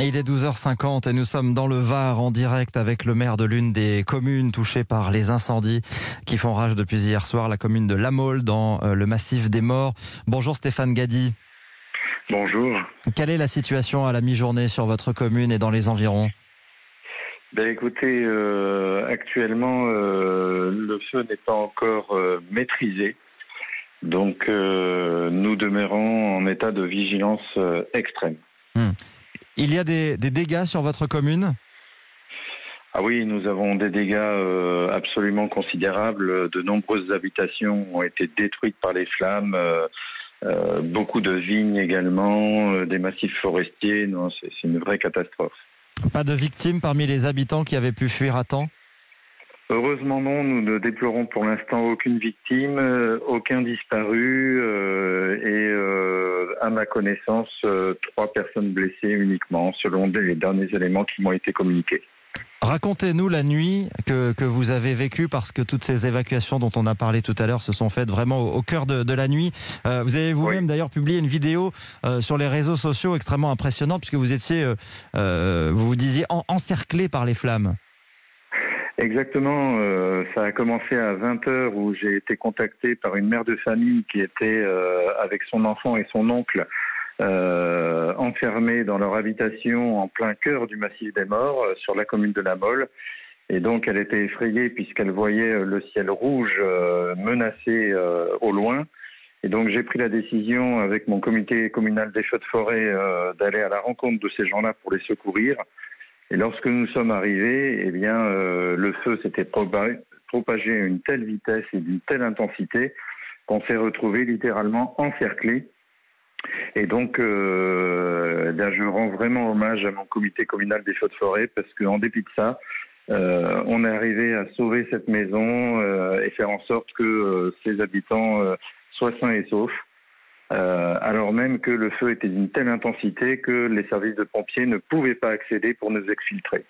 il est 12h50 et nous sommes dans le Var en direct avec le maire de l'une des communes touchées par les incendies qui font rage depuis hier soir, la commune de La Mole dans euh, le massif des morts. Bonjour Stéphane Gadi. Bonjour. Quelle est la situation à la mi-journée sur votre commune et dans les environs? Ben écoutez, euh, actuellement, euh, le feu n'est pas encore maîtrisé. Donc, nous demeurons en état de vigilance extrême. Hmm. Il y a des, dégâts sur votre commune? Ah oui, nous avons des dégâts euh, absolument considérables. De nombreuses habitations ont été détruites par les flammes. Euh, euh, beaucoup de vignes également, des massifs forestiers. Non, c'est une vraie catastrophe. Pas de victimes parmi les habitants qui avaient pu fuir à temps? Heureusement non, nous ne déplorons pour l'instant aucune victime, aucun disparu et ma connaissance, euh, trois personnes blessées uniquement, selon les derniers éléments qui m'ont été communiqués. Racontez-nous la nuit que, que, vous avez vécue, parce que toutes ces évacuations dont on a parlé tout à l'heure se sont faites vraiment au, cœur de, la nuit. Euh, vous avez vous-même d'ailleurs publié une vidéo euh, sur les réseaux sociaux extrêmement impressionnante, puisque vous étiez, vous vous disiez, encerclé par les flammes. Exactement, euh, ça a commencé à 20h où j'ai été contacté par une mère de famille qui était euh, avec son enfant et son oncle euh, enfermés dans leur habitation en plein cœur du massif des morts sur la commune de La Molle. Et donc elle était effrayée puisqu'elle voyait le ciel rouge menacé au loin. Et donc j'ai pris la décision avec mon comité communal des feux de forêt d'aller à la rencontre de ces gens-là pour les secourir. Et lorsque nous sommes arrivés, eh bien, euh, le feu s'était propagé à une telle vitesse et d'une telle intensité qu'on s'est retrouvé littéralement encerclé. Et donc, euh, je rends vraiment hommage à mon comité communal des feux de forêt parce qu'en dépit de ça, euh, on est arrivé à sauver cette maison et faire en sorte que ses habitants soient sains et saufs. Euh, alors même que le feu était d'une telle intensité que les services de pompiers ne pouvaient pas accéder pour nous exfiltrer.